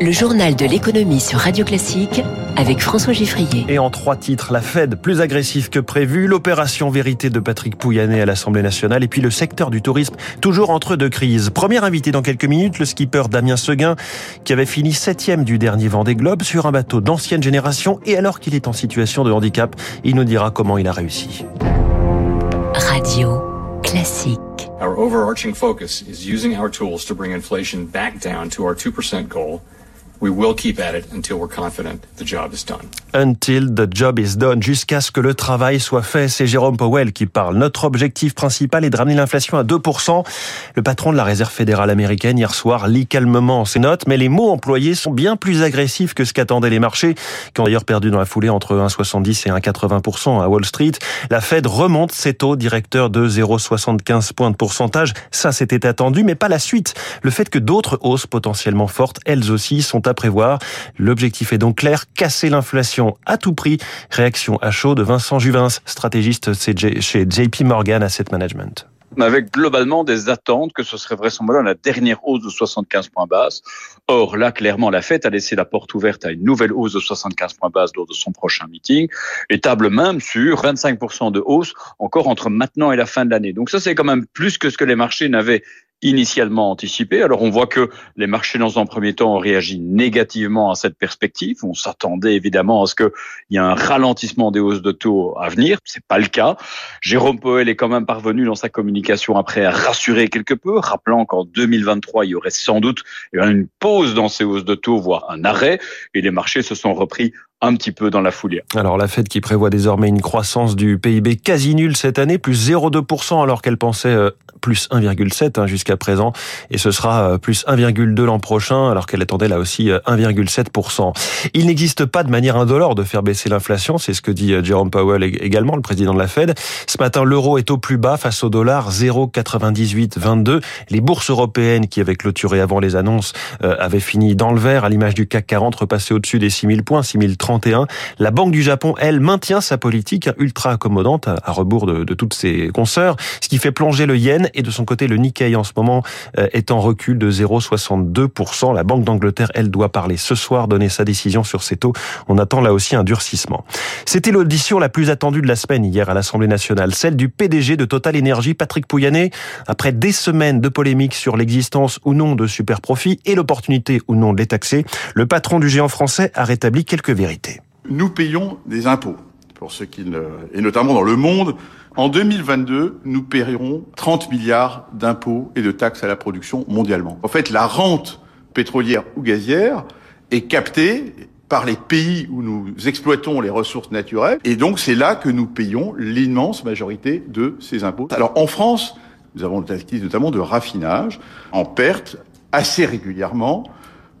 Le journal de l'économie sur Radio Classique avec François Giffrier. Et en trois titres, la Fed plus agressive que prévu, l'opération vérité de Patrick Pouyanné à l'Assemblée nationale et puis le secteur du tourisme toujours entre deux crises. Premier invité dans quelques minutes, le skipper Damien Seguin qui avait fini septième du dernier Vendée Globe sur un bateau d'ancienne génération et alors qu'il est en situation de handicap, il nous dira comment il a réussi. Radio Classique. Our overarching focus is using our tools to bring inflation back down to our 2% goal We will keep at it until we're confident the job is done. Until the job is done, jusqu'à ce que le travail soit fait. C'est Jérôme Powell qui parle. Notre objectif principal est de ramener l'inflation à 2%. Le patron de la Réserve fédérale américaine hier soir lit calmement ses notes, mais les mots employés sont bien plus agressifs que ce qu'attendaient les marchés, qui ont d'ailleurs perdu dans la foulée entre 1,70 et 1,80% à Wall Street. La Fed remonte ses taux directeurs de 0,75 points de pourcentage. Ça, c'était attendu, mais pas la suite. Le fait que d'autres hausses potentiellement fortes, elles aussi, sont prévoir. L'objectif est donc clair, casser l'inflation à tout prix. Réaction à chaud de Vincent Juvins, stratégiste chez JP Morgan Asset Management avec globalement des attentes que ce serait vraisemblablement la dernière hausse de 75 points base. Or, là, clairement, la Fed a laissé la porte ouverte à une nouvelle hausse de 75 points base lors de son prochain meeting et table même sur 25% de hausse encore entre maintenant et la fin de l'année. Donc ça, c'est quand même plus que ce que les marchés n'avaient initialement anticipé. Alors on voit que les marchés dans un premier temps ont réagi négativement à cette perspective. On s'attendait évidemment à ce qu'il y ait un ralentissement des hausses de taux à venir. C'est pas le cas. Jérôme Powell est quand même parvenu dans sa communication après à rassurer quelque peu, rappelant qu'en 2023 il y aurait sans doute une pause dans ces hausses de taux, voire un arrêt. Et les marchés se sont repris un petit peu dans la foulée. Alors la Fed qui prévoit désormais une croissance du PIB quasi nulle cette année, plus 0,2% alors qu'elle pensait euh, plus 1,7 hein, jusqu'à présent, et ce sera euh, plus 1,2 l'an prochain alors qu'elle attendait là aussi 1,7%. Euh, Il n'existe pas de manière indolore de faire baisser l'inflation, c'est ce que dit Jerome Powell également, le président de la Fed. Ce matin, l'euro est au plus bas face au dollar, 0,9822. Les bourses européennes qui avaient clôturé avant les annonces avaient fini dans le vert, à l'image du CAC 40 repassé au-dessus des 6000 points, 6030 la Banque du Japon, elle, maintient sa politique ultra accommodante à rebours de, toutes ses consoeurs, ce qui fait plonger le yen et de son côté le Nikkei en ce moment euh, est en recul de 0,62%. La Banque d'Angleterre, elle, doit parler ce soir, donner sa décision sur ces taux. On attend là aussi un durcissement. C'était l'audition la plus attendue de la semaine hier à l'Assemblée nationale, celle du PDG de Total Energy, Patrick Pouyanné. Après des semaines de polémiques sur l'existence ou non de super profits et l'opportunité ou non de les taxer, le patron du géant français a rétabli quelques vérités. Nous payons des impôts, pour ceux qui et notamment dans le monde. En 2022, nous paierons 30 milliards d'impôts et de taxes à la production mondialement. En fait, la rente pétrolière ou gazière est captée par les pays où nous exploitons les ressources naturelles, et donc c'est là que nous payons l'immense majorité de ces impôts. Alors en France, nous avons notamment de raffinage en perte assez régulièrement.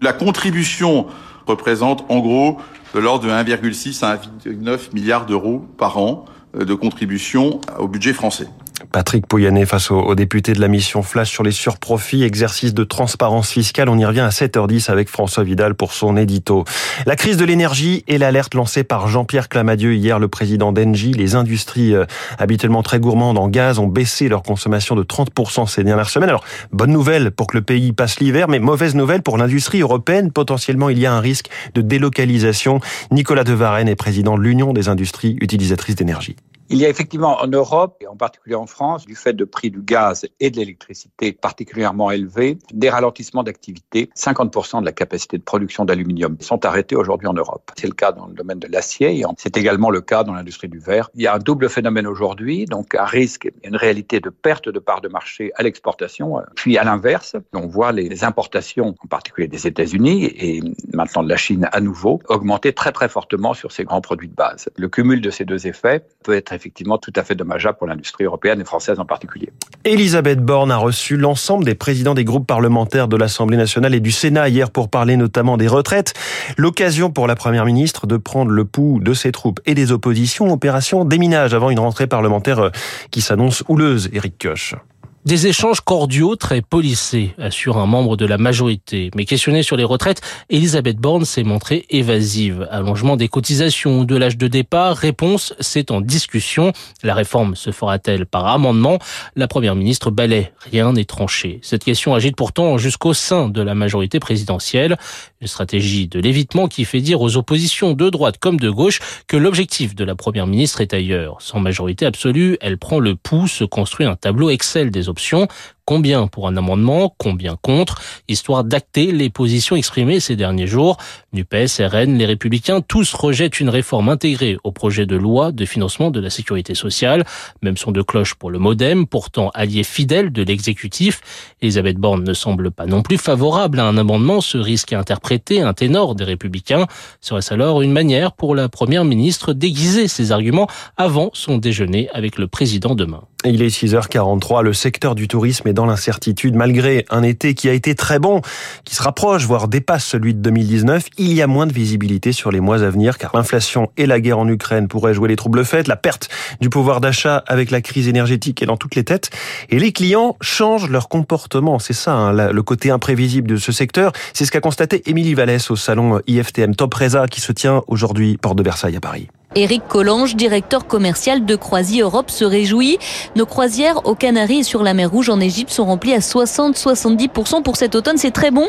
La contribution représente en gros de l'ordre de 1,6 à 1,9 milliards d'euros par an de contribution au budget français. Patrick Pouyanné face aux, députés de la mission Flash sur les surprofits, exercice de transparence fiscale. On y revient à 7h10 avec François Vidal pour son édito. La crise de l'énergie et l'alerte lancée par Jean-Pierre Clamadieu hier, le président d'Engie. Les industries euh, habituellement très gourmandes en gaz ont baissé leur consommation de 30% ces dernières semaines. Alors, bonne nouvelle pour que le pays passe l'hiver, mais mauvaise nouvelle pour l'industrie européenne. Potentiellement, il y a un risque de délocalisation. Nicolas Devarenne est président de l'Union des industries utilisatrices d'énergie. Il y a effectivement en Europe, et en particulier en France, du fait de prix du gaz et de l'électricité particulièrement élevés, des ralentissements d'activité. 50% de la capacité de production d'aluminium sont arrêtés aujourd'hui en Europe. C'est le cas dans le domaine de l'acier et c'est également le cas dans l'industrie du verre. Il y a un double phénomène aujourd'hui, donc un risque, une réalité de perte de part de marché à l'exportation. Puis à l'inverse, on voit les importations, en particulier des États-Unis et maintenant de la Chine à nouveau, augmenter très très fortement sur ces grands produits de base. Le cumul de ces deux effets peut être effectivement tout à fait dommageable pour l'industrie européenne et française en particulier. Elisabeth Borne a reçu l'ensemble des présidents des groupes parlementaires de l'Assemblée nationale et du Sénat hier pour parler notamment des retraites. L'occasion pour la Première ministre de prendre le pouls de ses troupes et des oppositions. Opération déminage avant une rentrée parlementaire euh, qui s'annonce houleuse, Éric Koch. Des échanges cordiaux très polissés, assure un membre de la majorité. Mais questionnée sur les retraites, Elisabeth Borne s'est montrée évasive. Allongement des cotisations ou de l'âge de départ, réponse, c'est en discussion. La réforme se fera-t-elle par amendement? La première ministre balaie, rien n'est tranché. Cette question agite pourtant jusqu'au sein de la majorité présidentielle. Une stratégie de l'évitement qui fait dire aux oppositions de droite comme de gauche que l'objectif de la première ministre est ailleurs. Sans majorité absolue, elle prend le pouls, se construit un tableau Excel des Combien pour un amendement Combien contre Histoire d'acter les positions exprimées ces derniers jours. NUPES, RN, les Républicains, tous rejettent une réforme intégrée au projet de loi de financement de la sécurité sociale. Même son de cloche pour le modem, pourtant allié fidèle de l'exécutif. Elisabeth Borne ne semble pas non plus favorable à un amendement. Ce risque est interprété un ténor des Républicains. Serait-ce alors une manière pour la Première ministre d'aiguiser ses arguments avant son déjeuner avec le président demain? Il est 6h43. Le secteur du tourisme est dans l'incertitude. Malgré un été qui a été très bon, qui se rapproche, voire dépasse celui de 2019, il y a moins de visibilité sur les mois à venir car l'inflation et la guerre en Ukraine pourraient jouer les troubles faits. La perte du pouvoir d'achat avec la crise énergétique est dans toutes les têtes. Et les clients changent leur comportement. C'est ça, hein, le côté imprévisible de ce secteur. C'est ce qu'a constaté Émilie Vallès au salon IFTM Top Reza qui se tient aujourd'hui porte de Versailles à Paris. Éric Collange, directeur commercial de Croisier Europe, se réjouit. Nos croisières aux Canaries et sur la mer Rouge en Égypte sont remplies à 60-70% pour cet automne. C'est très bon,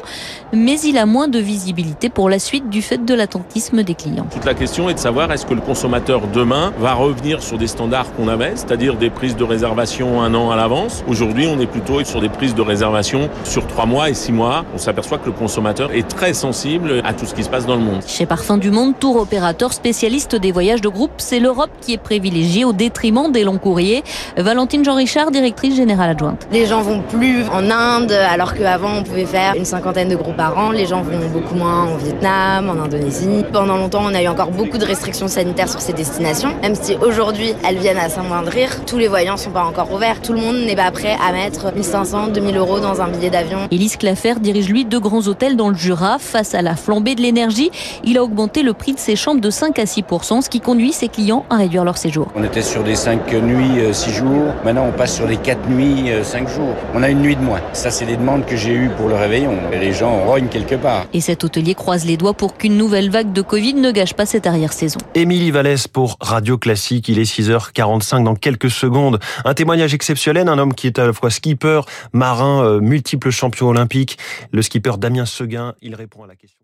mais il a moins de visibilité pour la suite du fait de l'attentisme des clients. Toute la question est de savoir est-ce que le consommateur demain va revenir sur des standards qu'on avait, c'est-à-dire des prises de réservation un an à l'avance? Aujourd'hui, on est plutôt sur des prises de réservation sur trois mois et six mois. On s'aperçoit que le consommateur est très sensible à tout ce qui se passe dans le monde. Chez Parfum du Monde, tour opérateur spécialiste des voyages de groupe, c'est l'Europe qui est privilégiée au détriment des longs courriers. Valentine Jean-Richard, directrice générale adjointe. Les gens vont plus en Inde alors qu'avant on pouvait faire une cinquantaine de groupes par an. Les gens vont beaucoup moins en Vietnam, en Indonésie. Pendant longtemps, on a eu encore beaucoup de restrictions sanitaires sur ces destinations. Même si aujourd'hui elles viennent à s'amoindrir, tous les voyants sont pas encore ouverts. Tout le monde n'est pas prêt à mettre 1500, 2000 euros dans un billet d'avion. Élise Clafer dirige lui deux grands hôtels dans le Jura. Face à la flambée de l'énergie, il a augmenté le prix de ses chambres de 5 à 6 ce qui conduit ses clients à réduire leur séjour. On était sur des 5 nuits, 6 euh, jours. Maintenant, on passe sur des 4 nuits, 5 euh, jours. On a une nuit de moins. Ça, c'est des demandes que j'ai eues pour le réveillon. Et les gens rognent quelque part. Et cet hôtelier croise les doigts pour qu'une nouvelle vague de Covid ne gâche pas cette arrière-saison. Émilie Vallès pour Radio Classique. Il est 6h45 dans quelques secondes. Un témoignage exceptionnel. Un homme qui est à la fois skipper, marin, euh, multiple champion olympique. Le skipper Damien Seguin. Il répond à la question.